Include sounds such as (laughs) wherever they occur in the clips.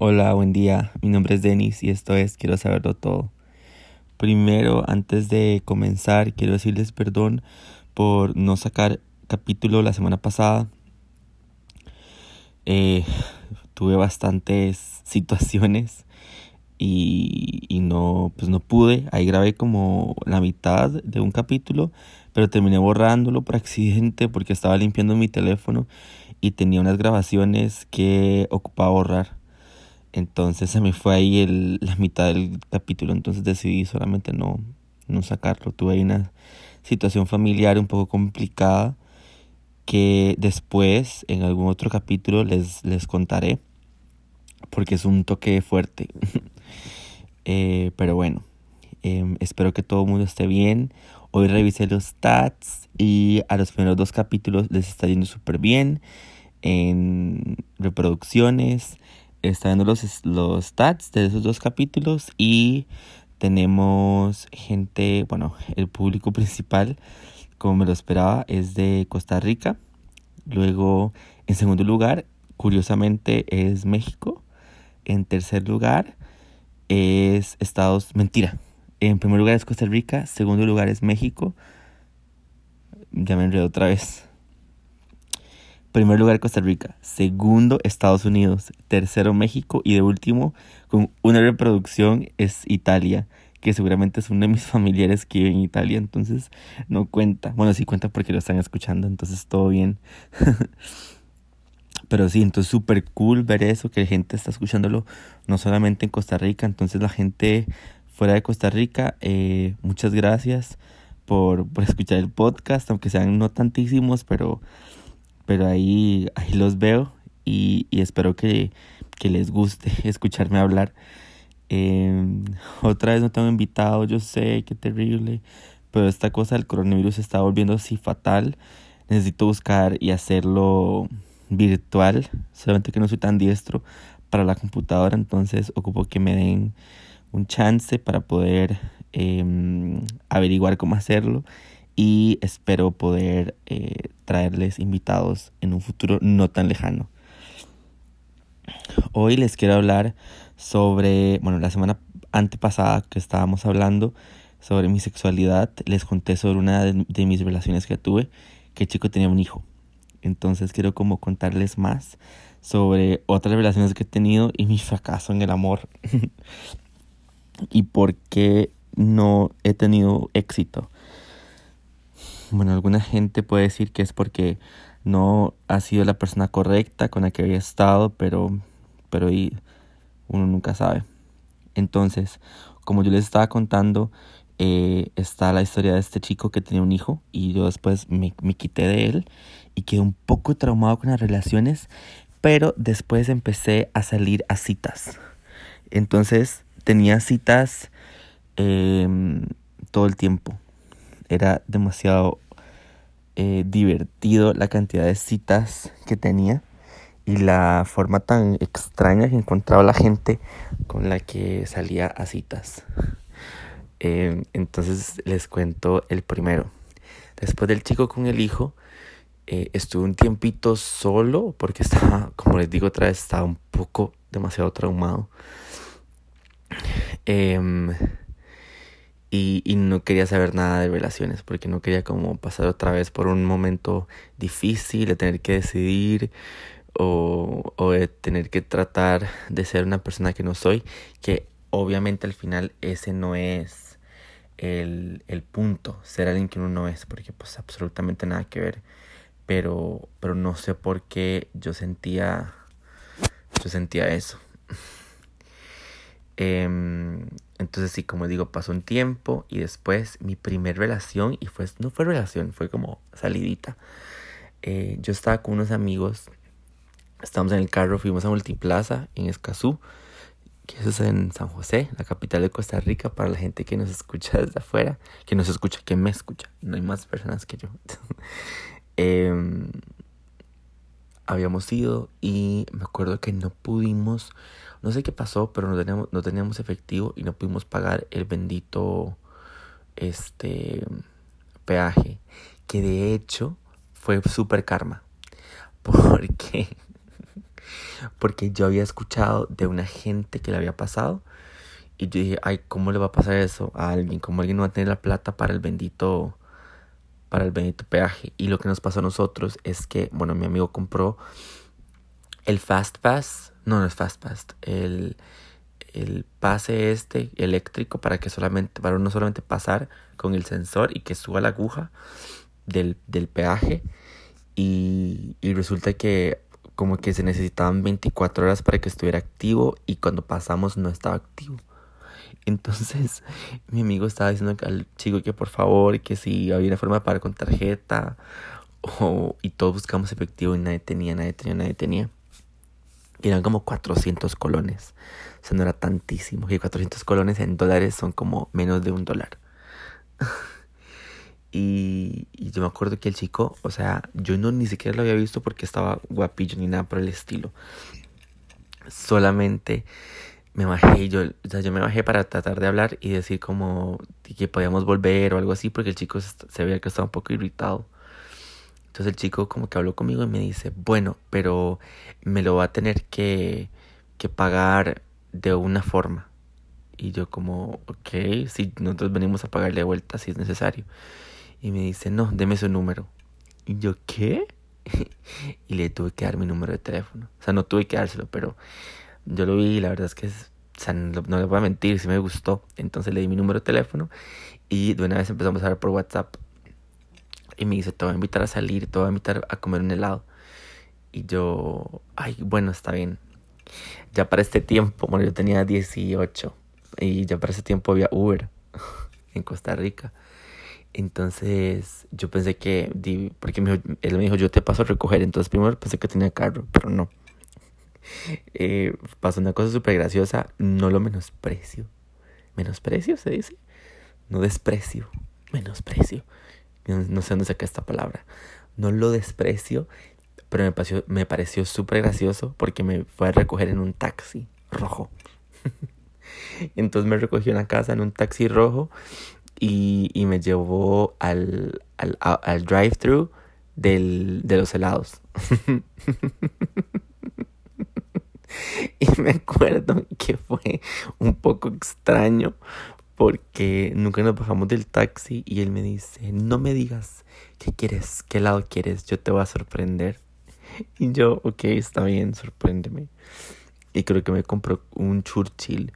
Hola, buen día. Mi nombre es Denis y esto es Quiero saberlo todo. Primero, antes de comenzar, quiero decirles perdón por no sacar capítulo la semana pasada. Eh, tuve bastantes (laughs) situaciones y, y, no, pues no pude. Ahí grabé como la mitad de un capítulo, pero terminé borrándolo por (laughs) accidente porque estaba limpiando mi teléfono y tenía unas grabaciones que ocupaba borrar. Entonces se me fue ahí el, la mitad del capítulo, entonces decidí solamente no, no sacarlo. Tuve ahí una situación familiar un poco complicada que después en algún otro capítulo les, les contaré porque es un toque fuerte. (laughs) eh, pero bueno, eh, espero que todo el mundo esté bien. Hoy revisé los stats y a los primeros dos capítulos les está yendo súper bien en reproducciones está viendo los, los stats de esos dos capítulos y tenemos gente, bueno, el público (laughs) principal, como me lo esperaba, es de Costa Rica. Luego, en segundo lugar, curiosamente, es México. En tercer lugar, es Estados... Mentira. En primer lugar es Costa Rica. Segundo lugar es México. Ya me enredo otra vez. Primer lugar Costa Rica, segundo Estados Unidos, tercero México y de último con una reproducción es Italia, que seguramente es uno de mis (laughs) familiares que vive en Italia, entonces no cuenta. Bueno, sí cuenta porque lo están escuchando, entonces todo bien. (laughs) Pero sí, entonces súper cool ver eso, que la gente está escuchándolo no solamente en Costa Rica, entonces la gente fuera de Costa Rica, eh, muchas gracias por, por (laughs) escuchar el podcast, aunque sean no tantísimos, pero pero ahí, ahí los veo y, y espero que, que, les guste (laughs) escucharme hablar. Eh, otra vez no tengo invitado, yo sé, qué terrible, pero esta cosa del coronavirus está volviendo así fatal. Necesito buscar y hacerlo virtual, solamente que no soy tan diestro para la computadora, entonces ocupo que me den un chance para poder eh, averiguar cómo hacerlo y espero poder eh, traerles invitados en un futuro no tan lejano. Hoy les quiero hablar sobre, bueno, la semana antepasada que estábamos hablando sobre mi sexualidad, les conté sobre una de, mis relaciones que tuve, que el chico tenía un hijo. Entonces quiero como contarles más sobre otras relaciones que he tenido y mi fracaso en el amor (laughs) y por qué no he tenido éxito bueno, alguna gente puede decir que es porque no ha sido la persona correcta con la que había estado, pero, pero uno nunca sabe. Entonces, como yo les estaba contando, eh, está la historia de este chico que tenía un hijo y yo después me, me quité de él y quedé un poco traumado con las relaciones, pero después empecé a salir a citas. Entonces tenía citas eh, todo el tiempo era demasiado eh, divertido la cantidad de citas que tenía y la forma tan extraña que encontraba la gente con la que salía a citas. Eh, entonces les cuento el primero. Después del chico con el hijo, eh, estuve un tiempito solo porque estaba, como les digo otra vez, estaba un poco demasiado traumado. Eh, y, y, no quería saber nada de relaciones porque no quería como pasar otra vez por un momento difícil de tener que decidir o, o de tener que tratar de ser una persona que no soy que obviamente al final ese no es el, el punto ser alguien que uno no es porque pues absolutamente nada que ver. Pero pero no sé por qué yo sentía yo sentía eso. (laughs) Eh, entonces sí, como digo, pasó un tiempo y después mi primer relación, y fue, no fue relación, fue como salidita. Eh, yo estaba con unos amigos, estábamos en el carro, fuimos a Multiplaza en Escazú, que eso es en San José, la capital de Costa Rica, para la gente que nos escucha (laughs) desde afuera, que nos escucha, que me escucha, no hay más personas que yo. (laughs) eh, habíamos ido y me acuerdo que no pudimos, no sé qué pasó, pero no teníamos, no teníamos efectivo y no pudimos pagar el bendito este peaje, que de hecho fue super karma, (laughs) porque Porque yo había escuchado de una gente que le había pasado. Y yo dije, ay, ¿cómo le va a pasar eso a alguien? ¿Cómo alguien no va a tener la plata para el bendito para el bendito peaje? Y lo que nos pasó a nosotros es que, bueno, mi amigo compró el Fast Pass. No, no es Fast Pass. El, el pase este eléctrico para que solamente, para no solamente pasar con el sensor y que suba la aguja del, del peaje. Y, y resulta que como que se necesitaban 24 horas para que estuviera activo y cuando pasamos no estaba activo. Entonces (laughs) mi amigo estaba diciendo al chico que por favor, que si había una forma de pagar con tarjeta o, y todos buscamos efectivo y nadie tenía, nadie tenía, nadie tenía. Eran como 400 colones. O sea, no era tantísimo. Y 400 colones en dólares son como menos de un dólar. (laughs) y, y, yo me acuerdo que el chico, o sea, yo no ni siquiera lo había visto porque estaba guapillo ni nada por el estilo. Solamente me bajé, yo, o sea, yo me bajé para tratar de hablar y decir como que podíamos volver o algo así porque el chico se veía que estaba un poco irritado. Entonces el chico como que habló conmigo y me dice, bueno, pero me lo va a tener que, que pagar de una forma. Y yo como, ok, si nosotros venimos a pagarle de vuelta si es necesario. Y me dice, no, deme su número. Y yo, ¿qué? (laughs) y le tuve que dar mi número de teléfono. O sea, no tuve que dárselo, pero yo lo vi la verdad es que, no, le voy a mentir, sí me gustó. Entonces le di mi número de teléfono y de una vez empezamos a hablar por WhatsApp. Y me dice, te voy a invitar a salir, te voy a invitar a comer un helado. Y yo, ay, bueno, está bien. Ya para este tiempo, bueno, yo tenía 18 y ya para ese tiempo había Uber (laughs) en Costa Rica. Entonces yo pensé que, porque él me dijo, yo te paso a recoger. Entonces primero pensé que tenía carro, pero no. Eh, pasó una cosa súper graciosa, no lo menosprecio. ¿Menosprecio se dice? No desprecio, menosprecio. No, no sé dónde saca esta palabra. No lo desprecio, pero me pareció, me pareció súper gracioso porque me fue a recoger en un taxi rojo. (laughs) Entonces me recogió en la casa en un taxi rojo y, y me llevó al, al, al drive-thru de los helados. (laughs) (laughs) y me acuerdo que fue un poco extraño porque nunca nos bajamos del taxi y él me dice, no me digas qué quieres, qué lado quieres, yo te voy a sorprender. Y yo, ok, está bien, sorpréndeme. Y creo que me compró un Churchill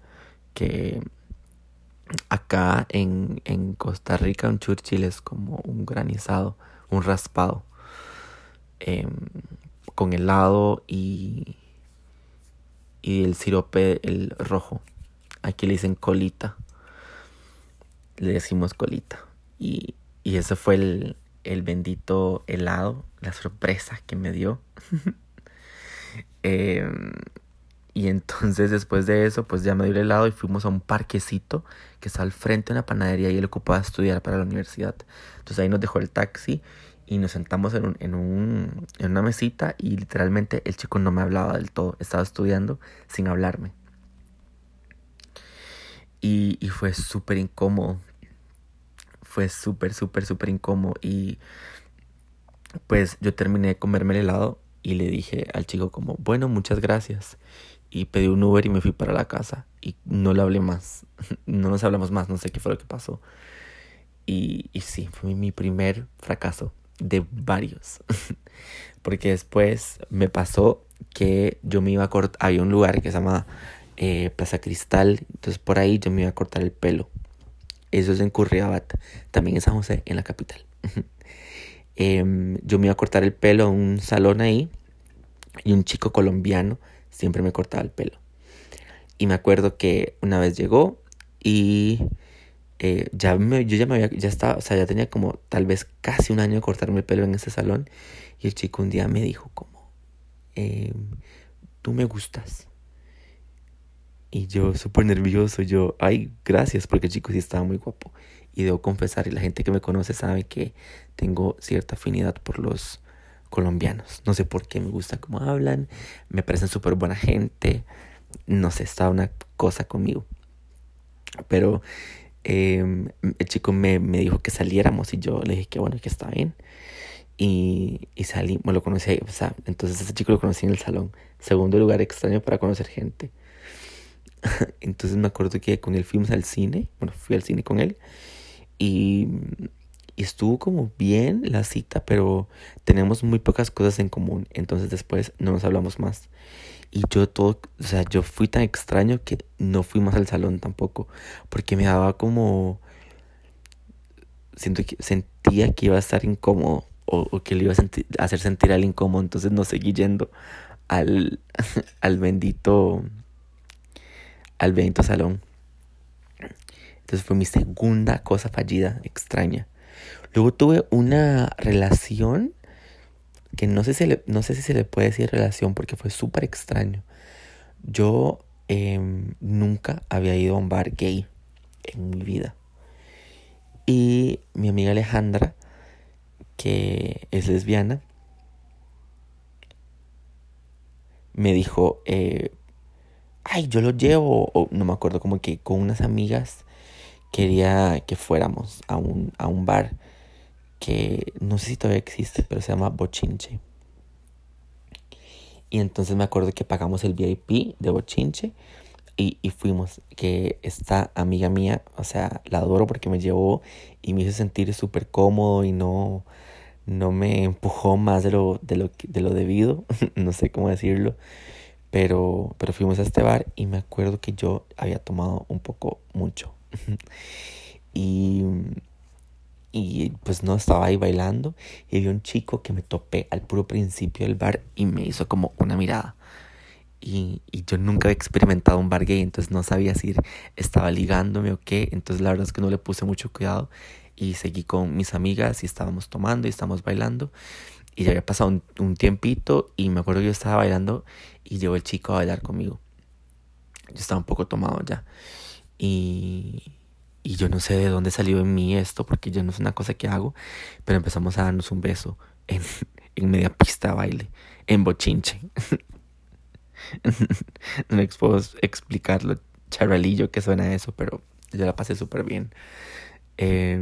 que acá en, en Costa Rica un Churchill es como un granizado, un raspado, em, con helado y, y el sirope, el rojo. Aquí le dicen colita. Le decimos colita. Y, y ese fue el, el bendito helado, la sorpresa que me dio. (laughs) eh, y entonces después de eso, pues ya me dio el helado y fuimos a un parquecito que está al frente de una panadería y él ocupaba estudiar para la universidad. Entonces ahí nos dejó el taxi y nos sentamos en, un, en, un, en una mesita y literalmente el chico no me hablaba del todo, estaba estudiando sin hablarme. Y, y fue súper incómodo, fue súper, súper, súper incómodo. Y pues yo terminé de comerme el helado y le dije al chico como, bueno, muchas gracias. Y pedí un Uber y me fui para la casa. Y no le hablé más, (laughs) no nos hablamos más, no sé qué fue lo que pasó. Y, y sí, fue mi primer fracaso de varios. (laughs) Porque después me pasó que yo me iba a cortar, había un lugar que se llama eh, Plaza Cristal, entonces por ahí yo me iba a cortar el pelo. Eso es en Curriabat, también en San José, en la capital. (laughs) Em, yo me iba a cortar el pelo en un salón ahí y un chico colombiano siempre me cortaba el pelo. Y me acuerdo que una vez llegó y eh, ya me, yo ya me había, ya estaba, o sea, ya tenía como tal vez casi un año de cortarme el pelo en ese salón. Y el chico un día me dijo como, eh, tú me gustas. Y yo súper nervioso, yo, ay, gracias, porque el chico sí estaba muy guapo. Y debo confesar, y la gente que me conoce sabe que tengo cierta afinidad por los colombianos. No sé por qué me gusta cómo hablan, me parecen súper buena gente. No sé, estaba una cosa conmigo. Pero Em, el chico me, me, dijo que saliéramos y yo le dije que bueno, que está bien. Y, y salí, bueno, lo conocí ahí, o sea, entonces ese chico lo conocí en el salón. Segundo lugar extraño para conocer gente. (laughs) entonces me acuerdo que con él fuimos al cine, bueno, fui al cine con él y, y, estuvo como bien la cita, pero tenemos muy pocas cosas en común, entonces después no nos hablamos más. Y yo todo, o sea, yo fui tan extraño que no fui más al salón tampoco, porque me daba como, siento sentía que iba a estar incómodo o, que le iba a, hacer sentir al incómodo, entonces no seguí yendo al, (laughs) al bendito, al bendito salón. Entonces fue mi segunda cosa fallida, extraña. Luego tuve una relación que no sé si, le, no sé si se le puede decir relación porque fue súper extraño. Yo em, nunca había ido a un bar gay en mi vida. Y mi amiga Alejandra, que es lesbiana, me dijo, eh, ay, yo lo llevo, o no me acuerdo, como que con unas amigas quería que fuéramos a un, a un bar que no sé si todavía existe, pero se llama Bochinche. Y entonces me acuerdo que pagamos el VIP de Bochinche y, y, fuimos. Que esta amiga mía, o sea, la adoro porque me llevó y me hizo sentir súper cómodo y no, no me empujó más de lo, de lo, de lo debido, (laughs) no sé cómo decirlo. Pero, pero fuimos a este bar y me acuerdo que yo había tomado un poco mucho. (laughs) y y pues no estaba ahí bailando y vi un chico que me topé al puro principio del bar y me hizo como una mirada. Y, y, yo nunca había experimentado un bar gay, entonces no sabía si estaba ligándome o qué, entonces la verdad es que no le puse mucho cuidado y seguí con mis amigas y estábamos tomando y estábamos bailando y ya había pasado un, un tiempito y me acuerdo que yo estaba bailando y llegó el chico a bailar conmigo. Yo estaba un poco tomado ya y y yo no sé de dónde salió en mí esto, porque yo no es una cosa que hago, pero empezamos a darnos un beso en, en media pista de baile, en bochinche. (laughs) no me puedo explicar lo charalillo que suena eso, pero yo la pasé súper bien. Eh,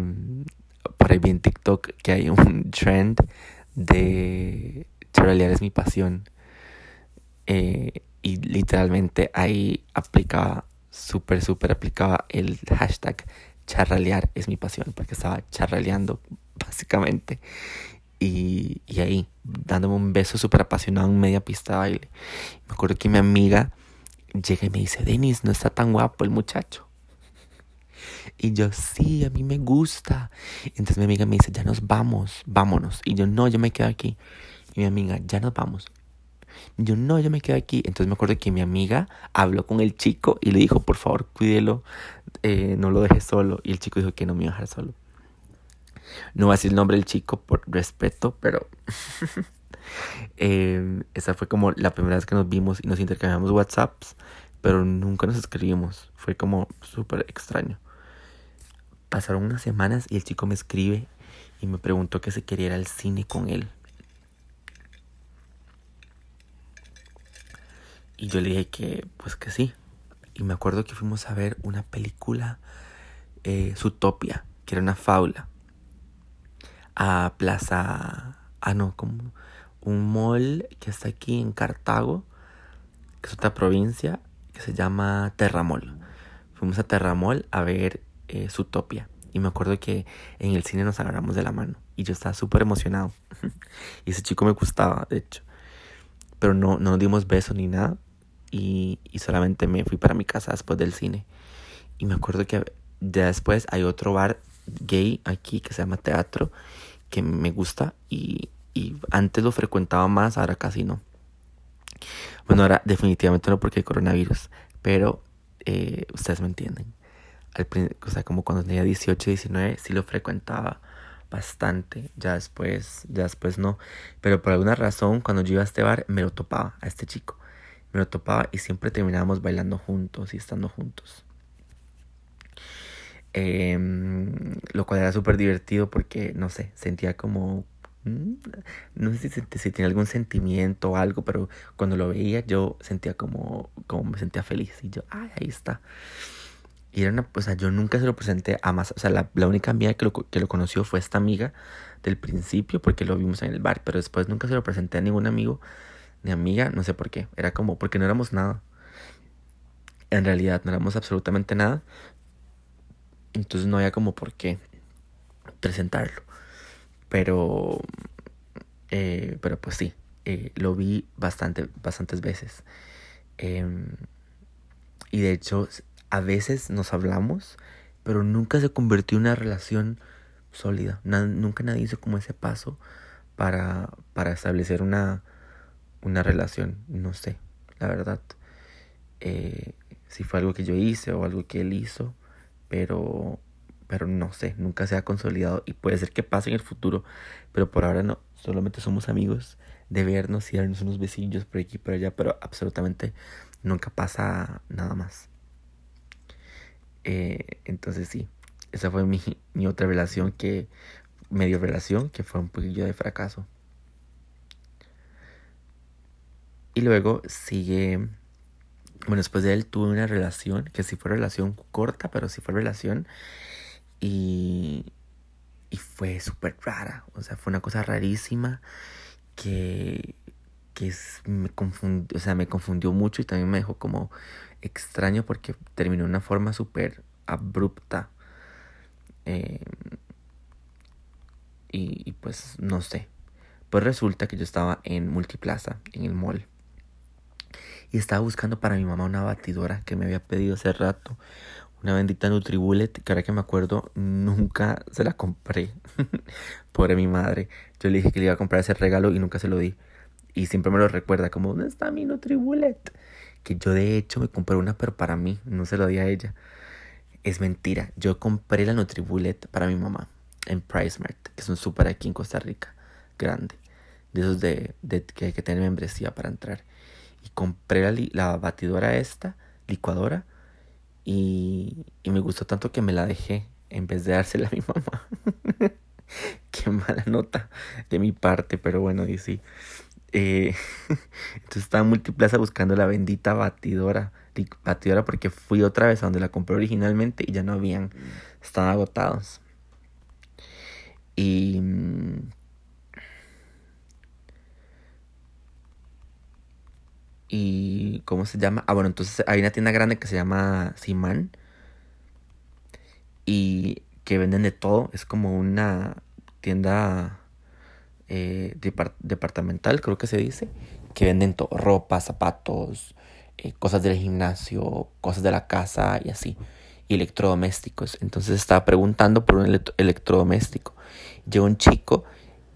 por ahí vi en TikTok que hay un (laughs) trend de charalear es mi pasión. Eh, y literalmente ahí aplicaba súper, súper aplicaba el hashtag charralear es mi pasión, porque estaba charraleando (laughs) básicamente. Y, y ahí, dándome un beso súper apasionado en media pista de baile. Me acuerdo que mi amiga llega y me dice, Denis, no está tan guapo el muchacho. Y yo, sí, a mí me gusta. Entonces mi amiga me dice, ya nos vamos, vámonos. Y yo, no, yo me quedo aquí. Y mi amiga, ya nos vamos. Yo no, yo me quedo aquí. Entonces me acuerdo que mi amiga habló con el chico y le dijo, por favor, cuídelo, eh, no lo dejes solo. Y el chico dijo que no me iba a dejar solo. No voy a decir el nombre del chico por respeto, pero (laughs) eh, esa fue como la primera vez que nos vimos y nos intercambiamos WhatsApps, pero nunca nos escribimos. Fue como súper extraño. Pasaron unas semanas y el chico me escribe y me preguntó que se quería ir al cine con él. Y yo le dije que, pues que sí. Y me acuerdo que fuimos a ver una película, eh, que era una faula, a Plaza, ah no, como un mall que está aquí en Cartago, que es otra provincia, que se llama Terramol. Fuimos a Terramol a ver eh. Y me acuerdo que en el cine nos agarramos de la mano. Y yo estaba súper emocionado. (laughs) y ese chico me gustaba, de hecho. Pero no, no dimos besos ni nada y, solamente me fui para mi casa después del cine. Y me acuerdo que ya después hay otro bar gay aquí que se llama Teatro que me gusta y, y antes lo frecuentaba más, ahora casi no. Bueno, ahora definitivamente no porque hay coronavirus, pero eh, ustedes me entienden. Al, o sea, como cuando tenía 18, 19, sí lo frecuentaba bastante. Ya después, ya después no. Pero por alguna razón, cuando yo iba a este bar, me lo topaba a este chico me lo topaba y siempre terminábamos bailando juntos y estando juntos. Em, lo cual era súper divertido porque, no sé, sentía como... Mm, no sé si, si, tenía algún sentimiento o algo, pero cuando lo veía yo sentía como, como me sentía feliz y yo, ay, ahí está. Y era una, o yo nunca se lo presenté a más, o sea, la, la única amiga que lo, que lo conoció fue esta amiga del principio porque lo vimos en el bar, pero después nunca se lo presenté a ningún amigo ni amiga, no sé por qué, era como porque no éramos nada. En realidad no éramos absolutamente nada. Entonces no había como por qué presentarlo. Pero, eh, pero pues sí, eh, lo vi bastante, bastantes veces. Em, y de hecho, a veces nos hablamos, pero nunca se convirtió en una relación sólida. nunca nadie hizo como ese paso para, para establecer una, una relación. No sé, la verdad. Eh, si fue algo que yo hice o algo que él hizo, pero, pero no sé, nunca se ha consolidado y puede ser que pase en el futuro, pero por ahora no, solamente somos amigos de vernos y darnos unos besillos por aquí y por allá, pero absolutamente nunca pasa nada más. Eh, entonces sí, esa fue mi, mi otra relación que, medio relación, que fue un poquillo de fracaso. Y luego sigue, bueno, después de él tuve una relación, que sí fue relación corta, pero sí fue relación. Y, y fue súper rara, o sea, fue una cosa rarísima que, que me, confundió, o sea, me confundió mucho y también me dejó como extraño porque terminó de una forma súper abrupta. Eh, y, y, pues no sé. Pues resulta que yo estaba en Multiplaza, en el mall. Y estaba buscando para mi mamá una batidora que me había pedido hace rato. Una bendita Nutribullet que ahora que me acuerdo nunca se la compré. (laughs) Pobre mi madre. Yo le dije que le iba a comprar ese regalo y nunca se lo di. Y siempre me lo recuerda como, ¿dónde está mi Nutribullet? Que yo de hecho me compré una pero para mí, no se lo di a ella. Es mentira. Yo compré la Nutribullet para mi mamá en PriceMart, que es un súper aquí en Costa Rica, grande. De esos de, de, que hay que tener membresía para entrar. Y compré la, la batidora esta, licuadora, y, y, me gustó tanto que me la dejé en vez de dársela a mi mamá. (laughs) Qué mala nota de mi parte, pero bueno, y sí. Eh, (laughs) entonces estaba en Multiplaza buscando la bendita batidora. Batidora porque fui otra vez a donde la compré originalmente y ya no habían. Estaban agotados. Y y ¿cómo se llama? Ah, bueno, entonces hay una tienda grande que se llama Simán y que venden de todo, es como una tienda eh, departamental, creo que se dice, que venden todo, ropa, zapatos, eh, cosas del gimnasio, cosas de la casa y así, y electrodomésticos. Entonces estaba preguntando por un electrodoméstico. Llegó un chico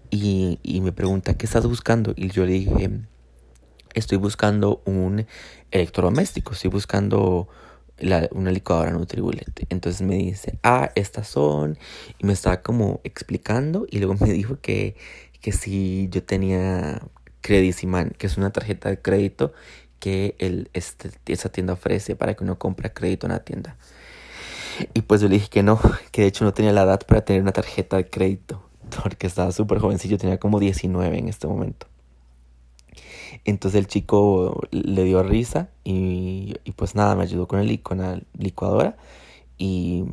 y, y me pregunta, ¿qué estás buscando? Y yo le dije, estoy buscando un electrodoméstico, estoy buscando una licuadora Nutribullet. Entonces me dice, ah, estas son. Y me estaba como explicando. Y luego (laughs) me dijo que, que si yo tenía Crediciman, que es una tarjeta de crédito que el, este, esa tienda ofrece para que uno compre crédito en la tienda. Y pues yo le dije que no, que de hecho no tenía la edad para tener una tarjeta de crédito. (laughs) Porque estaba súper jovencillo, tenía como 19 en este momento. Entonces el chico le dio risa y, y pues nada, me ayudó con, el, con la licuadora y,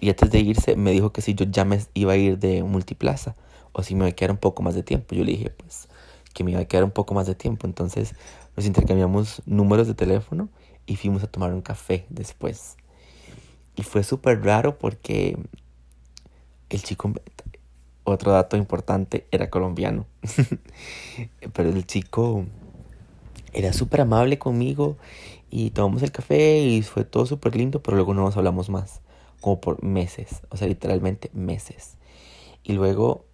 y, antes de irse me dijo que si yo ya me iba a ir de multiplaza o si me iba a quedar un poco más de tiempo. Yo le dije pues que me iba a quedar un poco más de tiempo. Entonces nos intercambiamos números de teléfono y fuimos a tomar un café después. Y fue súper raro porque el chico otro dato importante, era colombiano. (laughs) Pero el chico era súper amable conmigo y tomamos el café y fue todo súper lindo, pero luego no nos hablamos más, como por meses, o sea, literalmente meses. Y luego,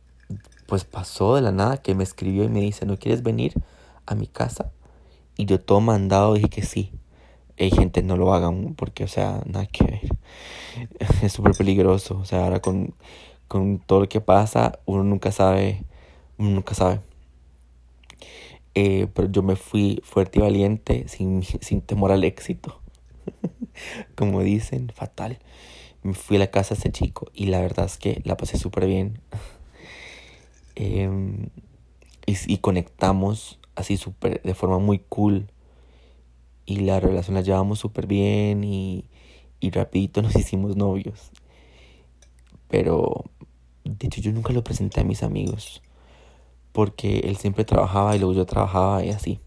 pues pasó de la nada que me escribió y me dice, ¿no quieres venir a mi casa? Y yo todo mandado dije que sí. Hay gente, no lo hagan porque, o sea, nada que. (laughs) Es súper peligroso. O sea, ahora con, con todo lo que pasa, uno nunca sabe, uno nunca sabe. Eh, pero yo me fui fuerte y valiente, sin, (laughs) sin temor al éxito. (laughs) Como dicen, fatal. Me fui a la casa de ese chico y la verdad es que la pasé súper bien. (laughs) Em, y, y, conectamos así súper, de forma muy cool. Y la relación la llevamos súper bien y, y rapidito nos hicimos novios. Pero, de hecho, yo nunca lo presenté a mis amigos. Porque él siempre trabajaba y luego yo trabajaba y así.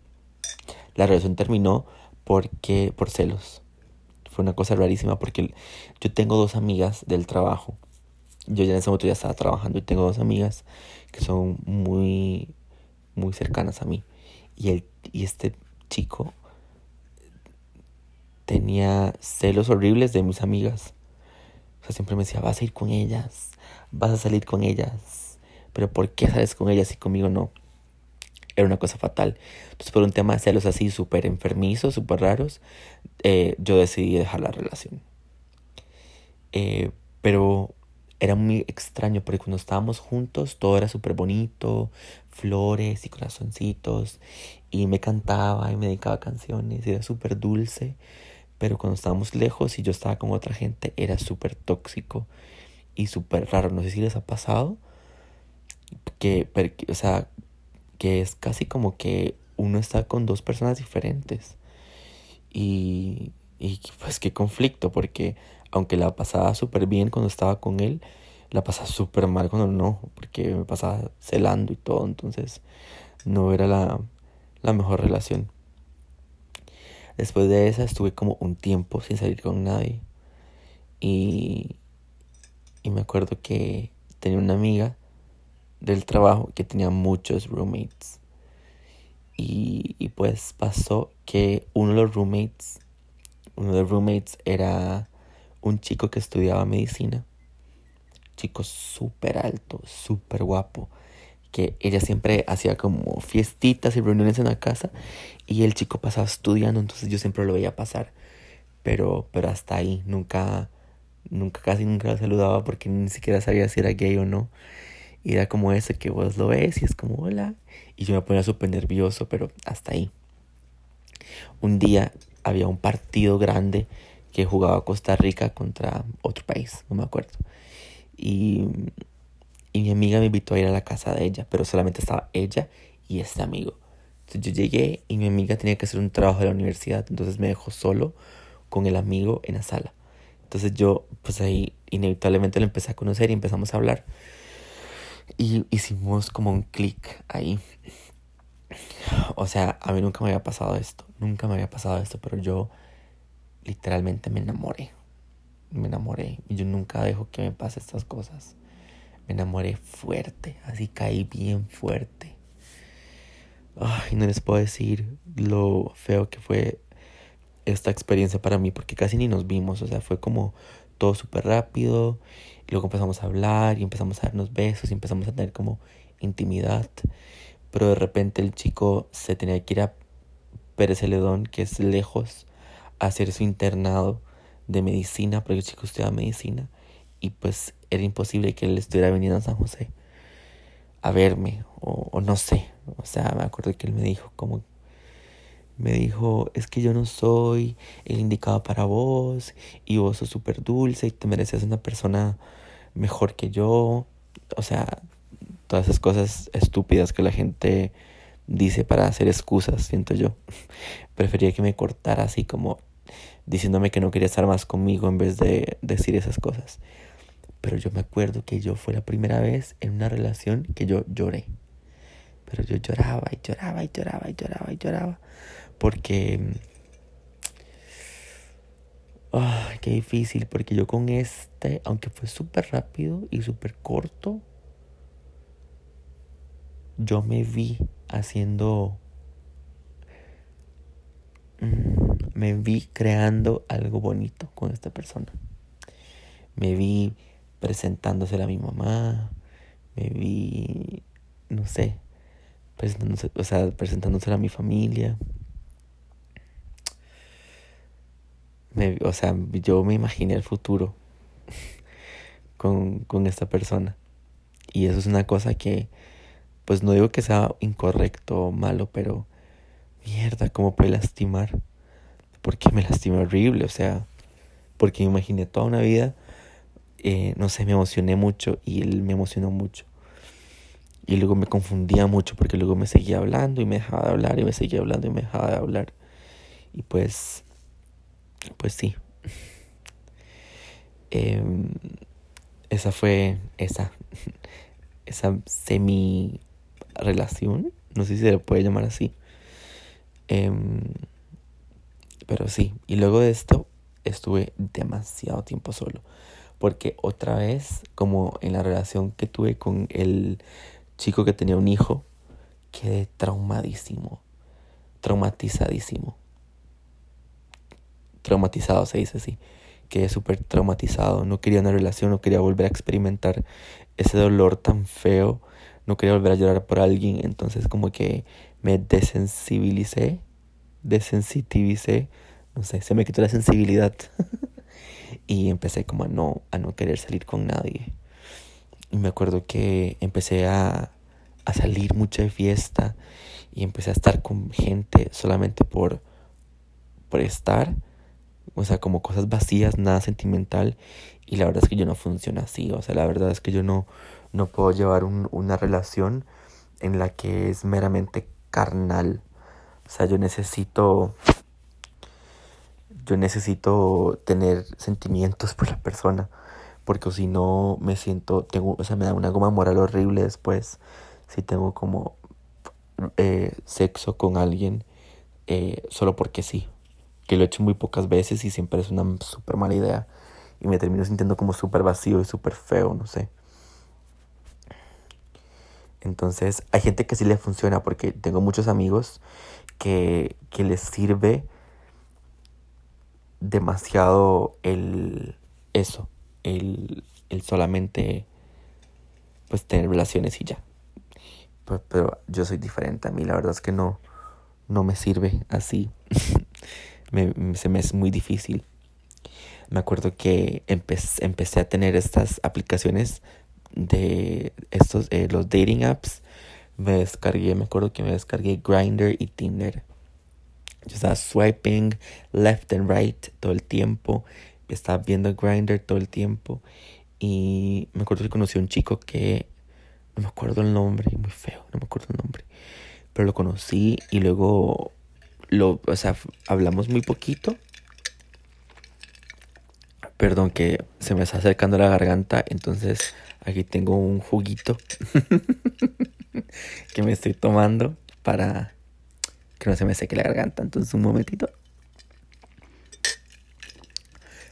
La relación terminó porque, por celos. Fue una cosa rarísima porque yo tengo dos amigas del trabajo. Yo ya en ese momento ya estaba trabajando y tengo dos amigas que son muy, muy cercanas a mí. Y, el, y este chico tenía celos horribles de mis amigas. Siempre me decía, vas a ir con ellas, vas a salir con ellas. Pero ¿por qué sales con ellas y conmigo no? Era una cosa fatal. Entonces, por un tema de celos así súper enfermizos, súper raros, eh, yo decidí dejar la relación. Eh, pero era muy extraño porque cuando estábamos juntos todo era súper bonito, flores y corazoncitos, y me cantaba y me dedicaba canciones, era súper dulce pero cuando estábamos lejos y yo estaba con otra gente era súper tóxico y súper raro. No sé si les ha pasado que, o sea, que es casi como que uno está con dos personas diferentes. Y, y pues qué conflicto, porque aunque la pasaba súper bien cuando estaba con él, la pasaba súper mal cuando no, porque me pasaba celando y todo, entonces no era la, la mejor relación. Después de esa estuve como un tiempo sin salir con nadie. Y, y me acuerdo que tenía una amiga del trabajo que tenía muchos roommates. Y, y pues pasó que uno de los roommates, uno de los roommates era un chico que estudiaba medicina. Chico súper alto, súper guapo que ella siempre hacía como fiestitas y reuniones en la casa y el chico pasaba estudiando, entonces yo siempre lo veía pasar, pero, pero hasta ahí, nunca, nunca, casi nunca lo saludaba porque ni siquiera sabía si era gay o no. Y era como ese que vos lo ves y es como hola. Y yo me ponía súper nervioso, pero hasta ahí. Un día había un partido grande que jugaba Costa Rica contra otro país, no me acuerdo. Y y mi amiga me invitó a ir a la casa de ella, pero solamente estaba ella y este amigo. Entonces yo llegué y mi amiga tenía que hacer un trabajo de la universidad, entonces me dejó solo con el amigo en la sala. Entonces yo, pues ahí inevitablemente lo empecé a conocer y empezamos a hablar. Y hicimos como un clic ahí. O sea, a mí nunca me había pasado esto, nunca me había pasado esto, pero yo literalmente me enamoré. Me enamoré y yo nunca dejo que me pase estas cosas me enamoré fuerte, así caí bien fuerte. Ay, no les puedo decir lo feo que fue esta experiencia para mí, porque casi ni nos vimos, o sea, fue como todo súper rápido, luego empezamos a hablar y empezamos a darnos besos y empezamos a tener como intimidad, pero de repente el chico se tenía que ir a Pérez Celedón, que es lejos, a hacer su internado de medicina, porque el chico estudiaba medicina, y pues era imposible que él estuviera viniendo a San José a verme o, no sé, o sea, me acuerdo que él me dijo como me dijo, es que yo no soy el indicado para vos y vos sos súper dulce y te mereces una persona mejor que yo. O sea, todas esas cosas estúpidas que la gente dice para hacer excusas, siento yo. (laughs) Prefería que me cortara así como diciéndome que no quería estar más conmigo en vez de decir esas cosas. Pero yo me acuerdo que yo fue la primera vez en una relación que yo lloré. Pero yo lloraba y lloraba y lloraba y lloraba y lloraba. Porque... Ay, qué difícil, porque yo con este, aunque fue súper rápido y súper corto, yo me vi haciendo... Mm, me vi creando algo bonito con esta persona. Me vi presentándosela a mi mamá, me vi, no sé, presentándose, o sea, presentándosela a mi familia. Me, o sea, yo me imaginé el futuro (laughs) con, con esta persona. Y eso es una cosa que, pues no digo que sea incorrecto o malo, pero mierda, ¿cómo puede lastimar? Porque me lastimó horrible, o sea, porque me imaginé toda una vida eh, no sé, me emocioné mucho y él me emocionó mucho. Y luego me confundía mucho porque luego me seguía hablando y me dejaba de hablar y me seguía hablando y me dejaba de hablar. Y pues, pues sí, Em, esa fue esa, (laughs) esa semi relación, no sé si se le puede llamar así. Em, pero sí, y luego de esto estuve demasiado tiempo solo. Porque otra vez, como en la relación que tuve con el chico que tenía un hijo, quedé traumadísimo, traumatizadísimo. Traumatizado se dice así. Quedé súper traumatizado, no quería una relación, no quería volver a experimentar ese dolor tan feo, no quería volver a llorar por alguien, entonces como que me desensibilicé, desensitivicé, no sé, se me quitó la sensibilidad (laughs) y empecé como a no, a no querer salir con nadie. Y me acuerdo que empecé a, a salir mucho de fiesta y empecé a estar con gente solamente por, por estar, o sea, como cosas vacías, nada sentimental. Y la verdad es que yo no funciona así, o sea, la verdad es que yo no, no puedo llevar un, una relación en la que es meramente carnal. O sea, yo necesito yo necesito tener sentimientos por la persona porque si no me siento tengo o sea me da una goma moral horrible después si tengo como eh, sexo con alguien eh, solo porque sí. Que lo he hecho muy pocas veces y siempre es una súper mala idea. Y me termino sintiendo como súper vacío y súper feo, no sé. Entonces, hay gente que sí le funciona porque tengo muchos amigos que, que les sirve demasiado el eso, el, el solamente pues tener relaciones y ya. Pues, pero yo soy diferente. A mí la verdad es que no, no me sirve así. (laughs) se me es muy difícil. Me acuerdo que empecé, a tener estas aplicaciones de estos, eh, los dating apps. Me descargué, me acuerdo que me descargué Grinder y Tinder. Yo estaba swiping left and right todo el tiempo. Estaba viendo Grinder todo el tiempo. Y me acuerdo que conocí a un chico que no me acuerdo el nombre, muy feo, no me acuerdo el nombre. Pero lo conocí y luego lo, o sea, hablamos muy poquito. Perdón que se me está acercando la garganta, entonces aquí tengo un juguito (laughs) que me estoy tomando para que no se me seque la garganta. Entonces un momentito.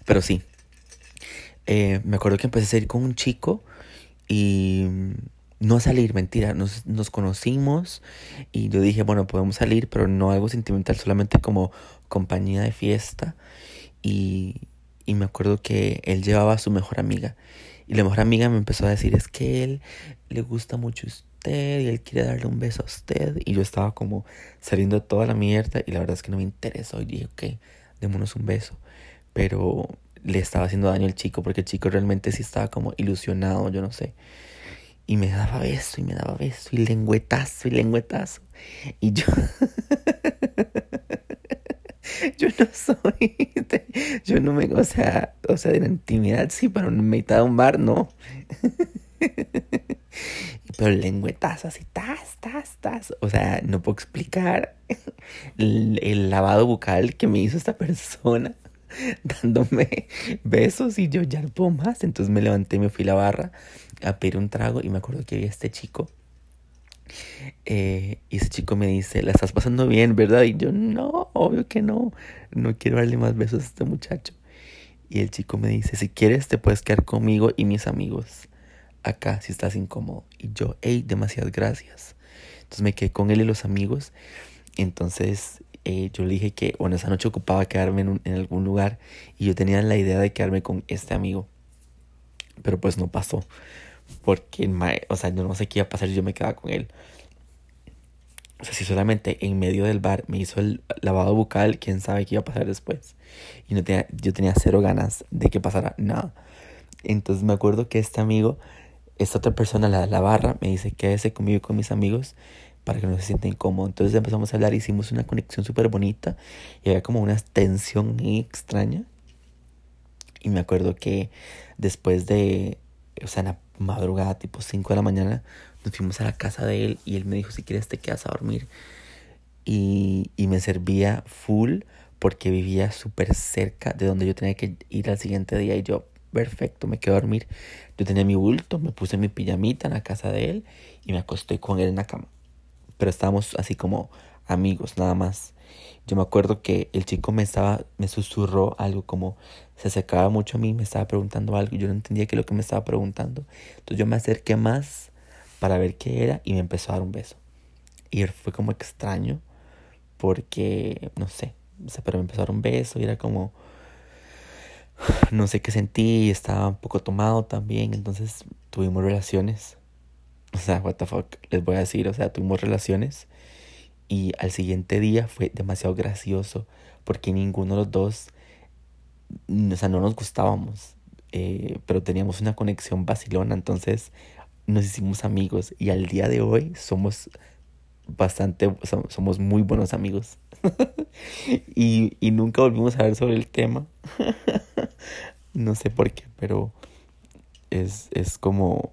Pero sí. Eh, me acuerdo que empecé a salir con un chico y no salir, mentira, nos, conocimos y yo dije, bueno, podemos salir, pero no algo sentimental, solamente como compañía de fiesta. Y, y me acuerdo que él llevaba a su mejor amiga. Y la mejor amiga me empezó a decir, es que él le gusta mucho usted y él quiere darle un beso a usted. Y yo estaba como saliendo de toda la mierda y la verdad es que no me interesó. Y dije, ok, démonos un beso. Pero le estaba haciendo daño al chico porque el chico realmente sí estaba como ilusionado, yo no sé. Y me daba beso y me daba beso y lengüetazo y lengüetazo. Y yo... (laughs) yo no soy... (laughs) yo no me... O sea, o sea, de la intimidad sí, pero en mitad de un bar no. (laughs) pero lengüetazo así, tas, tas, tas. O sea, no puedo explicar el, lavado bucal que me hizo esta persona (laughs) dándome besos y yo ya no puedo más. Entonces me levanté me fui a la barra a pedir un trago y me acuerdo que había este chico. Eh, y ese chico me dice, la estás pasando bien, ¿verdad? Y yo, no, obvio que no. No quiero darle más besos a este muchacho. Y el chico me dice, si quieres te puedes quedar conmigo y mis amigos acá si estás incómodo. Y yo, hey, demasiadas gracias. Entonces me quedé con él y los amigos. Entonces eh, yo le dije que, bueno, esa noche ocupaba quedarme en, en, algún lugar y yo tenía la idea de quedarme con este amigo. Pero pues no pasó. Porque, o sea, yo no sé qué iba a pasar si yo me quedaba con él. O sea, si solamente en medio del bar me hizo el lavado bucal, quién sabe qué iba a pasar después. Y no tenía, yo tenía cero ganas de que pasara nada. Entonces me acuerdo que este amigo, esta otra persona, la de la barra, me dice, quédese conmigo y con mis amigos para que no se sienta incómodo. Entonces empezamos a hablar, hicimos una conexión súper bonita y había como una tensión extraña. Y me acuerdo que después de, o sea, en la madrugada, tipo 5 de la mañana, nos fuimos a la casa de él y él me dijo, si quieres te quedas a dormir. Y, y me servía full porque vivía súper cerca de donde yo tenía que ir al siguiente día y yo, perfecto, me quedé a dormir. Yo tenía mi bulto, me puse mi pijamita en la casa de él y me acosté con él en la cama. Pero estábamos así como amigos, nada más. Yo me acuerdo que el chico me estaba, me susurró algo como se acercaba mucho a mí, me estaba preguntando algo yo no entendía qué es lo que me estaba preguntando. Entonces yo me acerqué más para ver qué era y me empezó a dar un beso. Y fue como extraño porque, no sé, o sea, pero me empezó a dar un beso y era como, (sighs) no sé qué sentí, estaba un poco tomado también, entonces tuvimos relaciones. O sea, what the fuck, les voy a decir, o sea, tuvimos relaciones y al siguiente día fue demasiado gracioso porque ninguno de los dos, o sea, no nos gustábamos, eh, pero teníamos una conexión vacilona, entonces nos hicimos amigos y al día de hoy somos bastante, somos muy buenos amigos. (laughs) y, y nunca volvimos a ver sobre el tema. (laughs) no sé por qué, pero es, es como,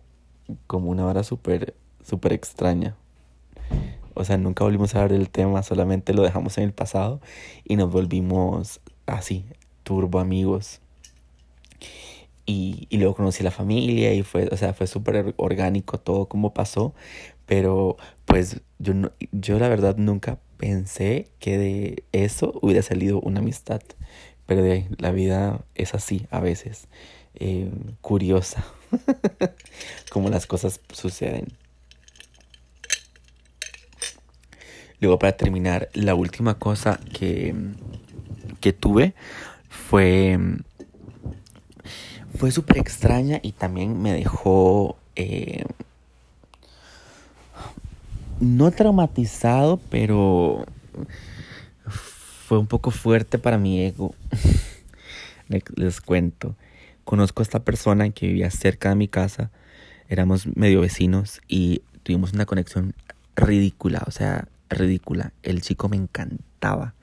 como una hora súper, súper extraña. O sea, nunca volvimos a hablar del tema, solamente lo dejamos en el pasado y nos volvimos así, turbo amigos. Y, y luego conocí a la familia y fue, o sea, fue súper orgánico todo como pasó, pero pues yo, no, yo la verdad nunca pensé que de eso hubiera salido una amistad. Pero la vida es así a veces, eh, curiosa, (laughs) como las cosas suceden. Luego para terminar, la última cosa que, que tuve fue, fue súper extraña y también me dejó... Eh, no traumatizado, pero fue un poco fuerte para mi ego. (laughs) Les cuento. Conozco a esta persona que vivía cerca de mi casa. Éramos medio vecinos y tuvimos una conexión ridícula, o sea, ridícula. El chico me encantaba.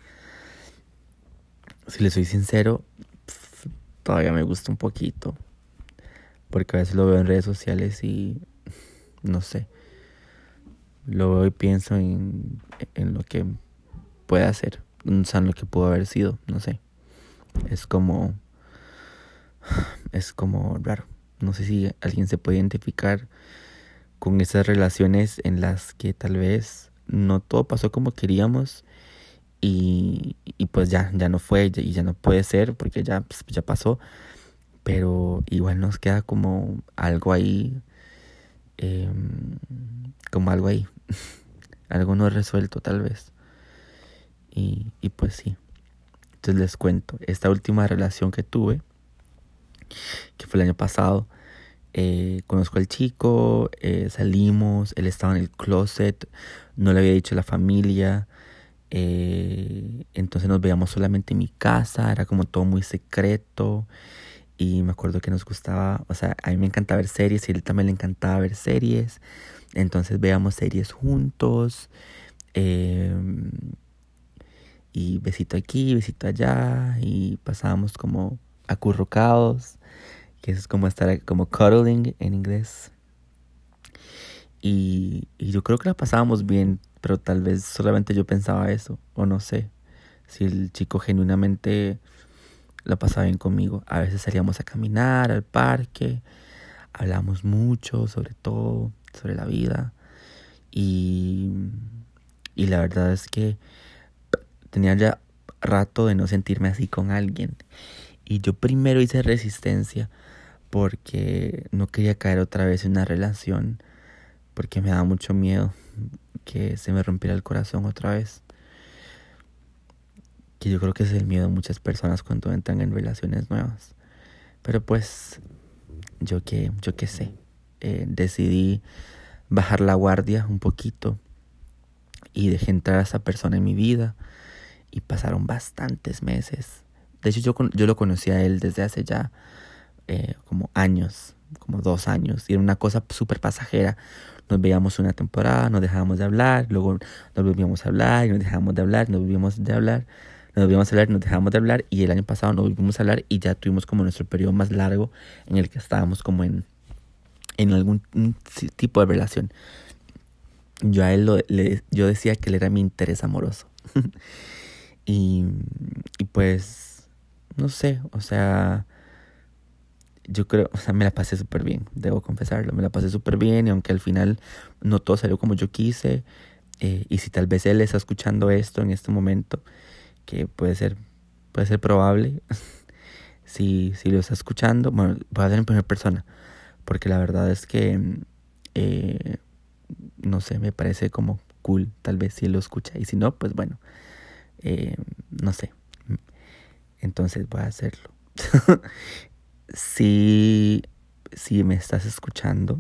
Si le soy sincero, todavía me gusta un poquito. Porque a veces lo veo en redes sociales y no sé lo veo y pienso en, en lo que puede hacer, o sea, en lo que pudo haber sido, no sé. Es como, es como raro. No sé si alguien se puede identificar con esas relaciones en las que tal vez no todo pasó como queríamos y, y pues ya, ya no fue y ya no puede ser porque ya, pues, ya pasó. Pero igual nos queda como algo ahí, eh, como algo ahí, (laughs) algo no resuelto tal vez. Y, y pues sí. Entonces les cuento, esta última relación que tuve, que fue el año pasado, eh, conozco al chico, eh, salimos, él estaba en el closet, no le había dicho a la familia, eh, entonces nos veíamos solamente en mi casa, era como todo muy secreto y me acuerdo que nos gustaba, o sea, a mí me encantaba ver series y a él también le encantaba ver series entonces veamos series juntos. Em, y besito aquí, besito allá. Y pasábamos como acurrucados. Que es como estar como cuddling en inglés. Y, y yo creo que la pasábamos bien. Pero tal vez solamente yo pensaba eso. O no sé. Si el chico genuinamente la pasaba bien conmigo. A veces salíamos a caminar al parque. Hablamos mucho sobre todo sobre la vida. Y, y la verdad es que tenía ya rato de no sentirme así con alguien. Y yo primero hice resistencia porque no quería caer otra vez en una relación, porque me daba mucho miedo que se me rompiera el corazón otra vez. Que yo creo que es el miedo de muchas personas cuando entran en relaciones nuevas. Pero pues, yo que, yo qué sé. Eh, decidí bajar la guardia un poquito y dejé entrar a esa persona en mi vida y pasaron bastantes meses. De hecho, yo, yo lo conocí a él desde hace ya eh, como años, como dos años, y era una cosa súper pasajera. Nos veíamos una temporada, nos dejábamos de hablar, luego nos volvíamos a hablar y nos dejábamos de hablar, nos volvíamos de hablar, nos volvíamos a hablar, nos dejábamos de hablar y el año pasado nos volvimos a hablar y ya tuvimos como nuestro periodo más largo en el que estábamos como en en algún tipo de relación. Yo a él lo, le, yo decía que él era mi interés amoroso. (laughs) y, y pues, no sé, o sea, yo creo, o sea, me la pasé súper bien, debo confesarlo, me la pasé súper bien y aunque al final no todo salió como yo quise, eh, y si tal vez él está escuchando esto en este momento, que puede ser, puede ser probable, (laughs) si, si lo está escuchando, bueno, voy a hacer en primera persona, porque la verdad es que, eh, no sé, me parece como cool, tal vez si él lo escucha, y si no, pues bueno, eh, no sé, entonces voy a hacerlo. (laughs) si, me estás escuchando,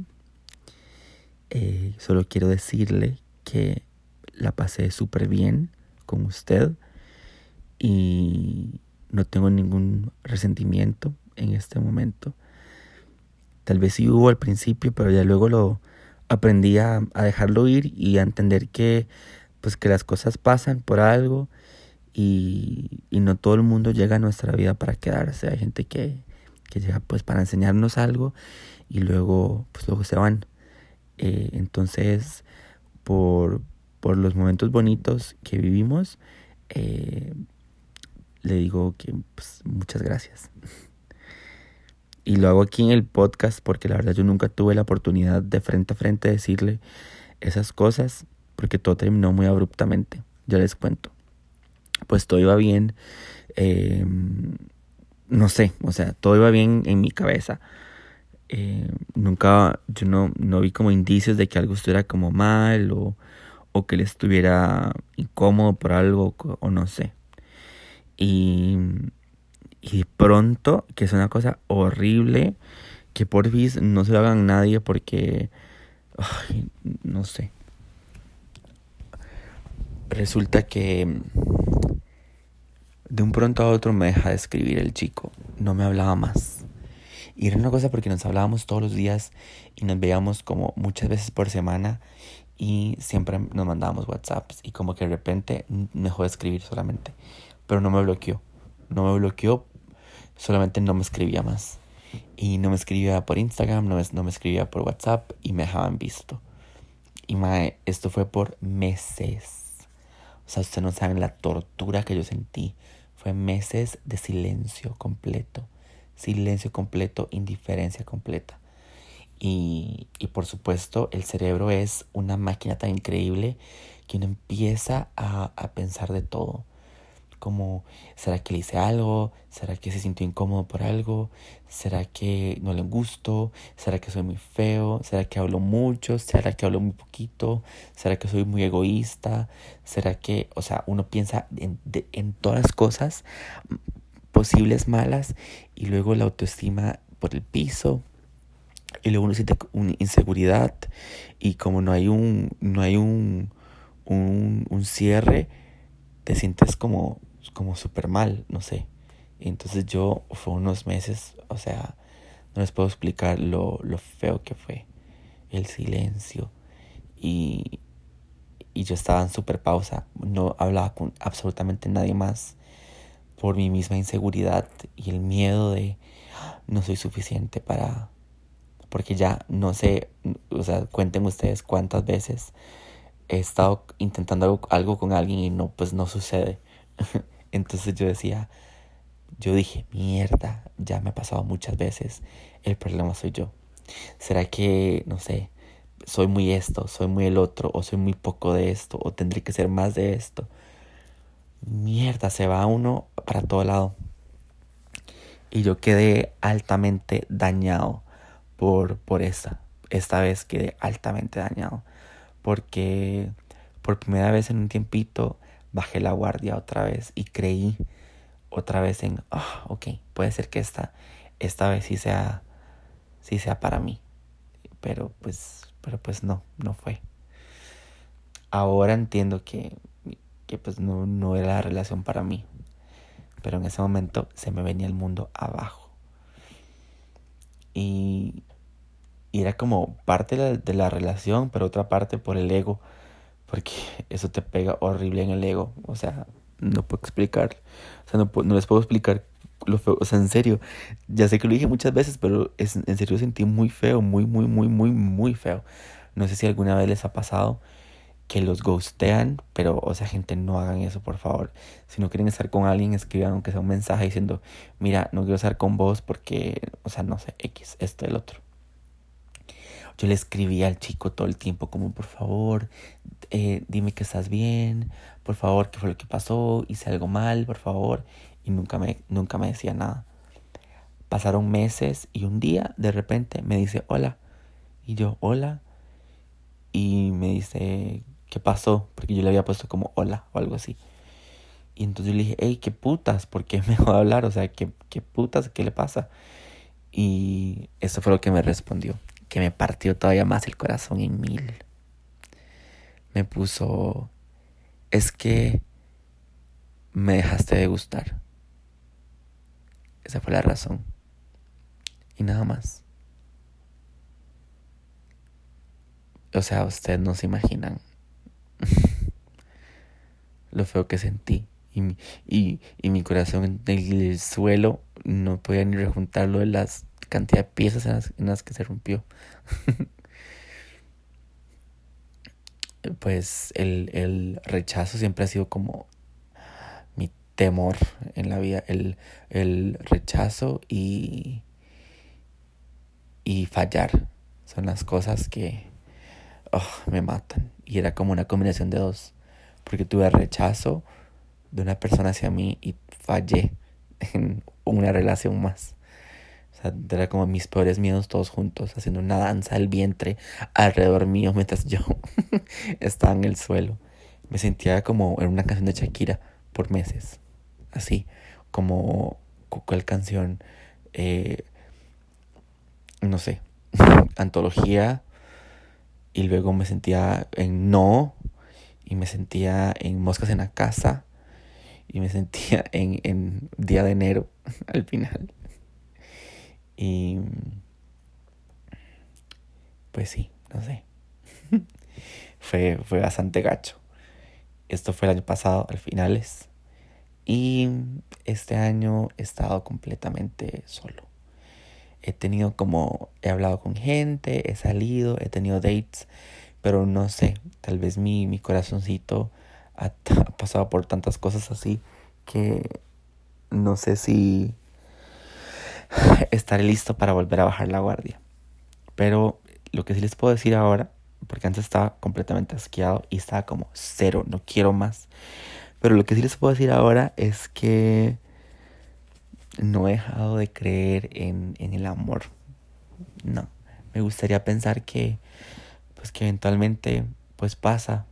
eh, solo quiero decirle que la pasé súper bien con usted y no tengo ningún resentimiento en este momento. Tal vez sí hubo al principio, pero ya luego lo aprendí a, dejarlo ir y a entender que pues que las cosas pasan por algo y, y no todo el mundo llega a nuestra vida para quedarse. Hay gente que, que llega pues para enseñarnos algo y luego pues luego se van. Eh, entonces, por, por, los momentos bonitos que vivimos, eh, le digo que pues, muchas gracias. Y lo hago aquí en el podcast porque la verdad yo nunca tuve la oportunidad de frente a frente decirle esas cosas porque todo terminó muy abruptamente. Ya les cuento. Pues todo iba bien. Eh, no sé, o sea, todo iba bien en mi cabeza. Eh, nunca, yo no, no vi como indicios de que algo estuviera como mal o, o que le estuviera incómodo por algo o no sé. Y, y pronto, que es una cosa horrible, que por fin no se lo hagan nadie porque, no sé. Resulta que de un pronto a otro me deja de escribir el chico. No me hablaba más. Y era una cosa porque nos hablábamos todos los días y nos veíamos como muchas veces por semana y siempre nos mandábamos WhatsApps y como que de repente dejó de escribir solamente. Pero no me bloqueó. No me bloqueó, solamente no me escribía más. Y no me escribía por Instagram, no me, no me escribía por WhatsApp y me dejaban visto. Y mae, esto fue por meses. O sea, ustedes no saben la tortura que yo sentí fue meses de silencio completo, silencio completo, indiferencia completa. Y, y, por supuesto el cerebro es una máquina tan increíble que uno empieza a, a pensar de todo como, ¿será que le hice algo? ¿Será que se sintió incómodo por algo? ¿Será que no le gustó? ¿Será que soy muy feo? ¿Será que hablo mucho? ¿Será que hablo muy poquito? ¿Será que soy muy egoísta? ¿Será que, o sea, uno piensa en, todas las cosas posibles malas y luego la autoestima por el piso y luego uno siente una inseguridad y como no hay un no hay un, un cierre te sientes como como súper mal, no sé. entonces yo fue unos meses, o sea, no les puedo explicar lo, lo feo que fue el silencio. Y, y yo estaba en súper pausa, no hablaba con absolutamente nadie más por mi misma inseguridad y el miedo de no soy suficiente para porque ya no sé, o sea, cuenten ustedes cuántas veces he estado intentando algo, algo con alguien y no pues no sucede. (laughs) Entonces yo decía, yo dije, mierda, ya me ha pasado muchas veces, el problema soy yo. ¿Será que, no sé, soy muy esto, soy muy el otro, o soy muy poco de esto, o tendré que ser más de esto? Mierda, se va uno para todo lado. Y yo quedé altamente dañado por, por esta. Esta vez quedé altamente dañado. Porque por primera vez en un tiempito bajé la guardia otra vez y creí otra vez en, oh, ok, puede ser que esta, esta vez sí sea, sí sea para mí. Pero pues, pero pues no, no fue. Ahora entiendo que, que pues no, no era la relación para mí. Pero en ese momento se me venía el mundo abajo. Y, era como parte de la relación, pero otra parte por el ego porque eso te pega horrible en el ego. O sea, no puedo explicar. O sea, no, les puedo explicar lo feo. O sea, en serio, ya sé que lo dije muchas veces, pero es, en serio sentí muy feo, muy, muy, muy, muy, muy feo. No sé si alguna vez les ha pasado. que los ghostean, pero, o sea, gente, no hagan eso, por favor. Si no quieren estar con alguien, escriban aunque sea un mensaje diciendo, mira, no quiero estar con vos porque, o sea, no sé, X, esto, el otro. Yo le escribía al chico todo el tiempo como, por favor, eh, dime que estás bien, por favor, qué fue lo que pasó, hice algo mal, por favor. Y nunca me, nunca me decía nada. Pasaron meses y un día, de repente, me dice, hola. Y yo, hola. Y me dice, ¿qué pasó? Porque yo le había puesto como hola o algo así. Y entonces yo le dije, hey, qué putas, ¿por qué me va a hablar? O sea, ¿qué, qué putas? ¿Qué le pasa? Y eso fue lo que me respondió, que me partió todavía más el corazón en mil. Me puso, es que me dejaste de gustar. Esa fue la razón. Y nada más. O sea, ustedes no se imaginan (laughs) lo feo que sentí. Y, y, mi corazón en el suelo no podía ni rejuntarlo de las cantidad de piezas en las, que se rompió. (laughs) pues el, el, rechazo siempre ha sido como mi temor en la vida. El, el rechazo y, y fallar son las cosas que oh, me matan. Y era como una combinación de dos. Porque tuve rechazo de una persona hacia mí y fallé en una relación más. O sea, era como mis peores miedos todos juntos, haciendo una danza del vientre alrededor mío mientras yo (laughs) estaba en el suelo. Me sentía como en una canción de Shakira por meses. Así, como cuál canción, eh, no sé, (laughs) antología y luego me sentía en no y me sentía en moscas en la casa y me sentía en, en día de enero (laughs) al final. Y pues sí, no sé. (laughs) fue, fue bastante gacho. Esto fue el año pasado, al finales. Y este año he estado completamente solo he tenido como, he hablado con gente, he salido, he tenido dates, pero no sé, tal vez mi, mi corazoncito ha, (laughs) pasado por tantas cosas así que no sé si (laughs) estaré listo para volver a bajar la guardia. Pero lo que sí les puedo decir ahora, porque antes estaba completamente asqueado y estaba como cero, no quiero más. Pero lo que sí les puedo decir ahora es que no he dejado de creer en, en el amor. No, me gustaría pensar que, pues que eventualmente, pues pasa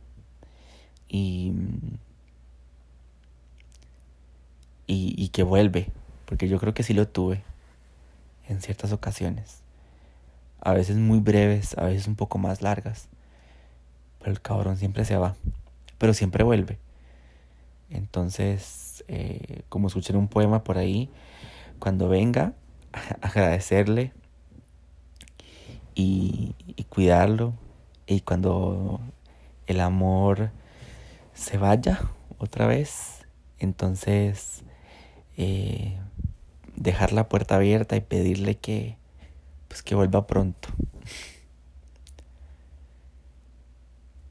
y, y, y que vuelve, porque yo creo que sí lo tuve en ciertas ocasiones, a veces muy breves, a veces un poco más largas, pero el cabrón siempre se va, pero siempre vuelve. Entonces, eh, como escuché un poema por ahí, cuando venga, (laughs) agradecerle y, cuidarlo. Y cuando el amor se vaya otra vez, entonces eh, dejar la puerta abierta y pedirle que, pues, que vuelva pronto.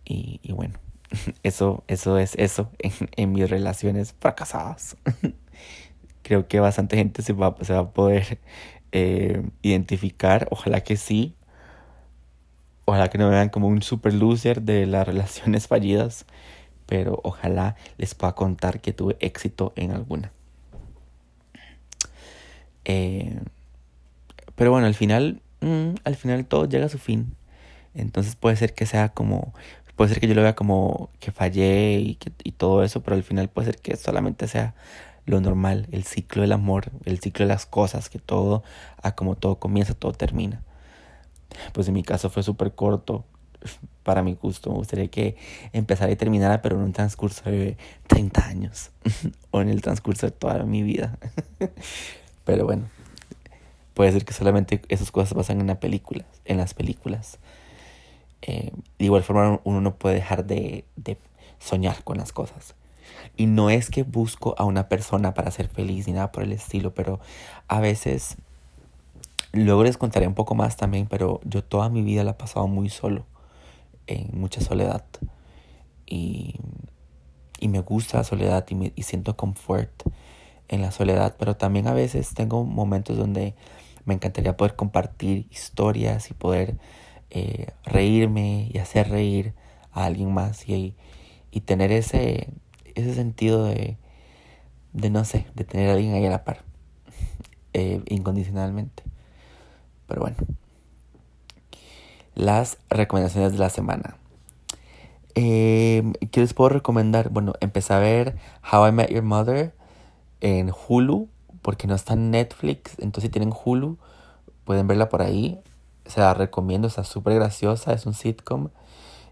Y, y bueno, (laughs) eso, eso es eso en, en mis relaciones fracasadas. (laughs) creo que bastante gente se va, se va a poder eh, identificar. Ojalá que sí. Ojalá que no me vean como un super loser de las (laughs) relaciones fallidas. Pero ojalá les pueda contar que tuve éxito en alguna. Eh, pero bueno, al final, mm, al final todo llega a su fin. Entonces puede ser que sea como, puede ser que yo lo vea como que fallé y, que, y todo eso, pero al final puede ser que solamente sea lo normal, el ciclo del amor, el ciclo de las cosas, que todo, como todo comienza, todo termina. Pues en mi caso fue súper corto, (laughs) para mi gusto. Me gustaría que empezara y terminara, pero en un transcurso de 30 años (laughs) o en el transcurso de toda mi vida. (laughs) pero bueno, puede ser que solamente esas cosas pasan en, la película, en las películas. Eh, de igual forma, uno no puede dejar de, de soñar con las cosas. Y no es que busco a una persona para ser feliz ni nada por el estilo, pero a veces, luego les contaré un poco más también, pero yo toda mi vida la he pasado muy solo, en mucha soledad. y, y me gusta la soledad y, me, y siento confort en la soledad, pero también a veces tengo momentos donde me encantaría poder compartir historias y poder eh, reírme y hacer reír a alguien más y, y tener ese, ese sentido de, de, no sé, de tener a alguien ahí a la par, (laughs) eh, incondicionalmente. Pero bueno, las recomendaciones de la semana. Eh, ¿Qué les puedo recomendar? Bueno, empecé a ver How I Met Your Mother en Hulu, porque no está en Netflix. Entonces, si tienen Hulu, pueden verla por ahí. Se la recomiendo, está súper graciosa. Es un sitcom.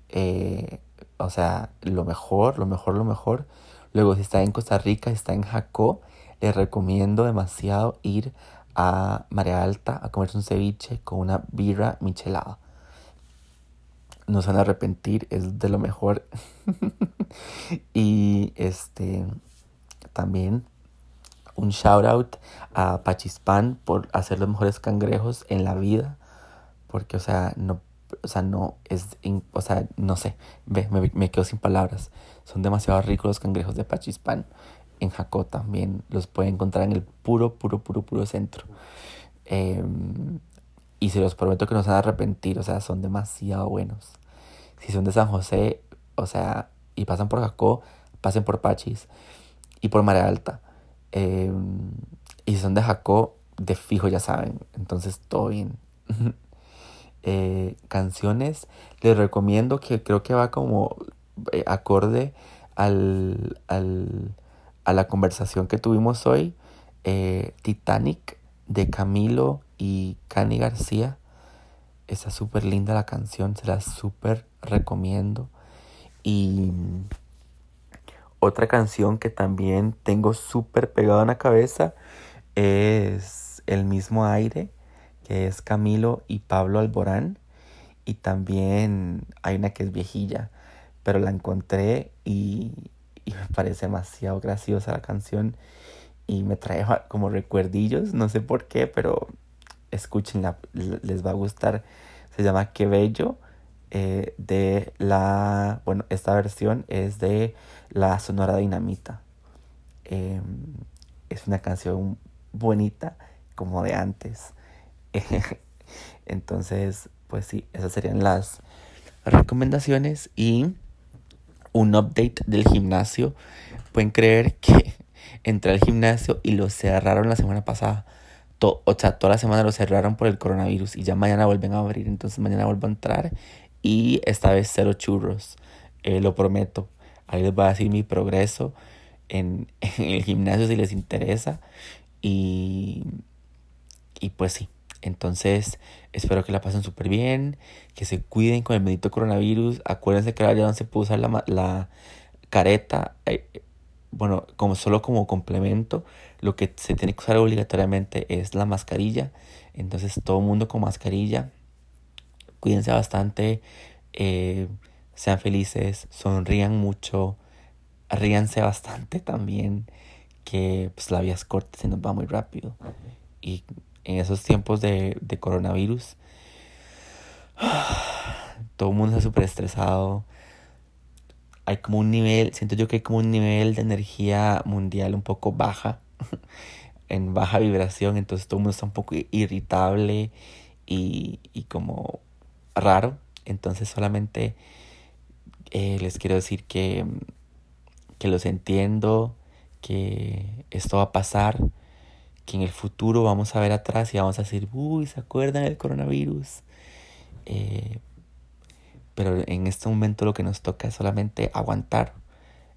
Eh, o sea, lo mejor, lo mejor, lo mejor. Luego, si está en Costa Rica, si está en Jacó, les recomiendo demasiado ir a Marea Alta a comerse un ceviche con una birra michelada. No se van a arrepentir, es de lo mejor. (laughs) y este también un shout out a Pachispan por hacer los mejores cangrejos en la vida. Porque, o sea, no, o sea, no es, o sea, no sé, ve, me, quedo sin palabras. Son demasiado ricos los cangrejos de Pachispan. En Jacó también los pueden encontrar en el puro, puro, puro, puro centro. Em, y se los prometo que no se van a arrepentir, o sea, son demasiado buenos. Si son de San José, o sea, y pasan por Jacó, pasen por Pachis y por Marea Alta. Em, y son de Jacó, de fijo ya saben. Entonces todo bien. (laughs) eh, canciones, les recomiendo que creo que va como eh, acorde al, al, a la conversación que tuvimos hoy. Eh, Titanic de Camilo y Cani García. Está súper linda la canción, se la súper recomiendo. Y otra canción que también tengo súper pegada en la cabeza es El mismo aire, que es Camilo y Pablo Alborán. Y también hay una que es viejilla, pero la encontré y, me parece demasiado graciosa la canción y me trae (laughs) como recuerdillos, no sé por qué, pero escúchenla, les va a gustar. Se llama Qué Bello eh, de la, bueno, esta versión es de la Sonora Dinamita. Em, es una canción bonita como de antes. (laughs) Entonces, pues sí, esas serían las recomendaciones y un update del gimnasio. Pueden creer que (laughs) entré al gimnasio y lo cerraron la semana pasada. o sea, toda la semana lo cerraron por el coronavirus y ya mañana vuelven a abrir. Entonces mañana vuelvo a entrar y esta vez cero churros, eh, lo prometo. Ahí les voy a decir mi progreso (laughs) en, el gimnasio si les interesa. Y, y pues sí, entonces espero que la pasen súper bien, que se cuiden con el bendito coronavirus. Acuérdense que ahora ya no se puede usar la, la careta. Eh, bueno, como solo como complemento, lo que se tiene que usar obligatoriamente es la mascarilla. Entonces todo el mundo con mascarilla cuídense bastante, eh, sean felices, sonrían mucho, ríanse bastante (laughs) también, que pues la vida es corta, se nos va muy rápido. Y en esos tiempos de, de coronavirus, (sighs) todo el mundo está súper estresado. Hay como un nivel, siento yo que hay como un nivel de energía mundial un poco baja, (laughs) en baja vibración, entonces todo el mundo está un poco irritable y, y como raro. Entonces solamente eh, les quiero decir que, que los entiendo, que esto va a pasar, que en el futuro vamos a ver atrás y vamos a decir, uy, ¿se acuerdan del coronavirus? Eh, pero en este momento lo que nos toca es solamente aguantar,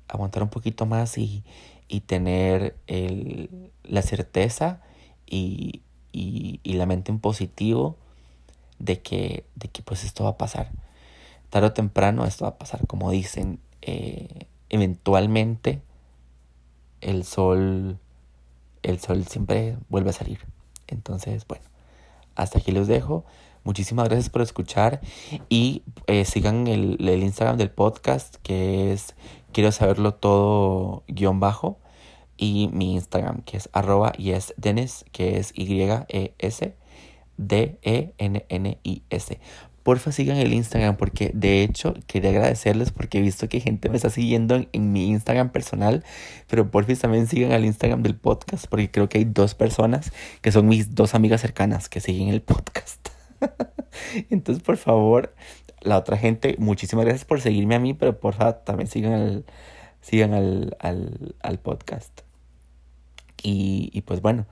aguantar un poquito más y, y tener el, la certeza y, y, y la mente en positivo de que, de que pues esto va a pasar. Tarde o temprano esto va a pasar. Como dicen, eh, eventualmente el sol, el sol siempre vuelve a salir. Entonces, bueno, hasta aquí los dejo. Muchísimas gracias por escuchar y eh, sigan el, el, Instagram del podcast que es quiero saberlo todo guion bajo y mi Instagram que es arroba yesdenis que es Y-E-S D-E-N-N-I-S. porfa sigan el Instagram porque de hecho quería agradecerles porque he visto que gente me está siguiendo en, mi Instagram personal, pero porfa también sigan al Instagram del podcast porque creo que hay dos personas que son mis dos amigas cercanas que siguen el podcast. (laughs) Entonces, por favor, la otra gente, muchísimas gracias por seguirme a mí, pero porfa también sigan al, sigan al, al, al podcast. Y, y pues bueno,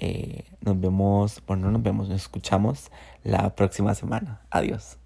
eh, nos vemos, bueno, no nos vemos, nos escuchamos la próxima semana. Adiós.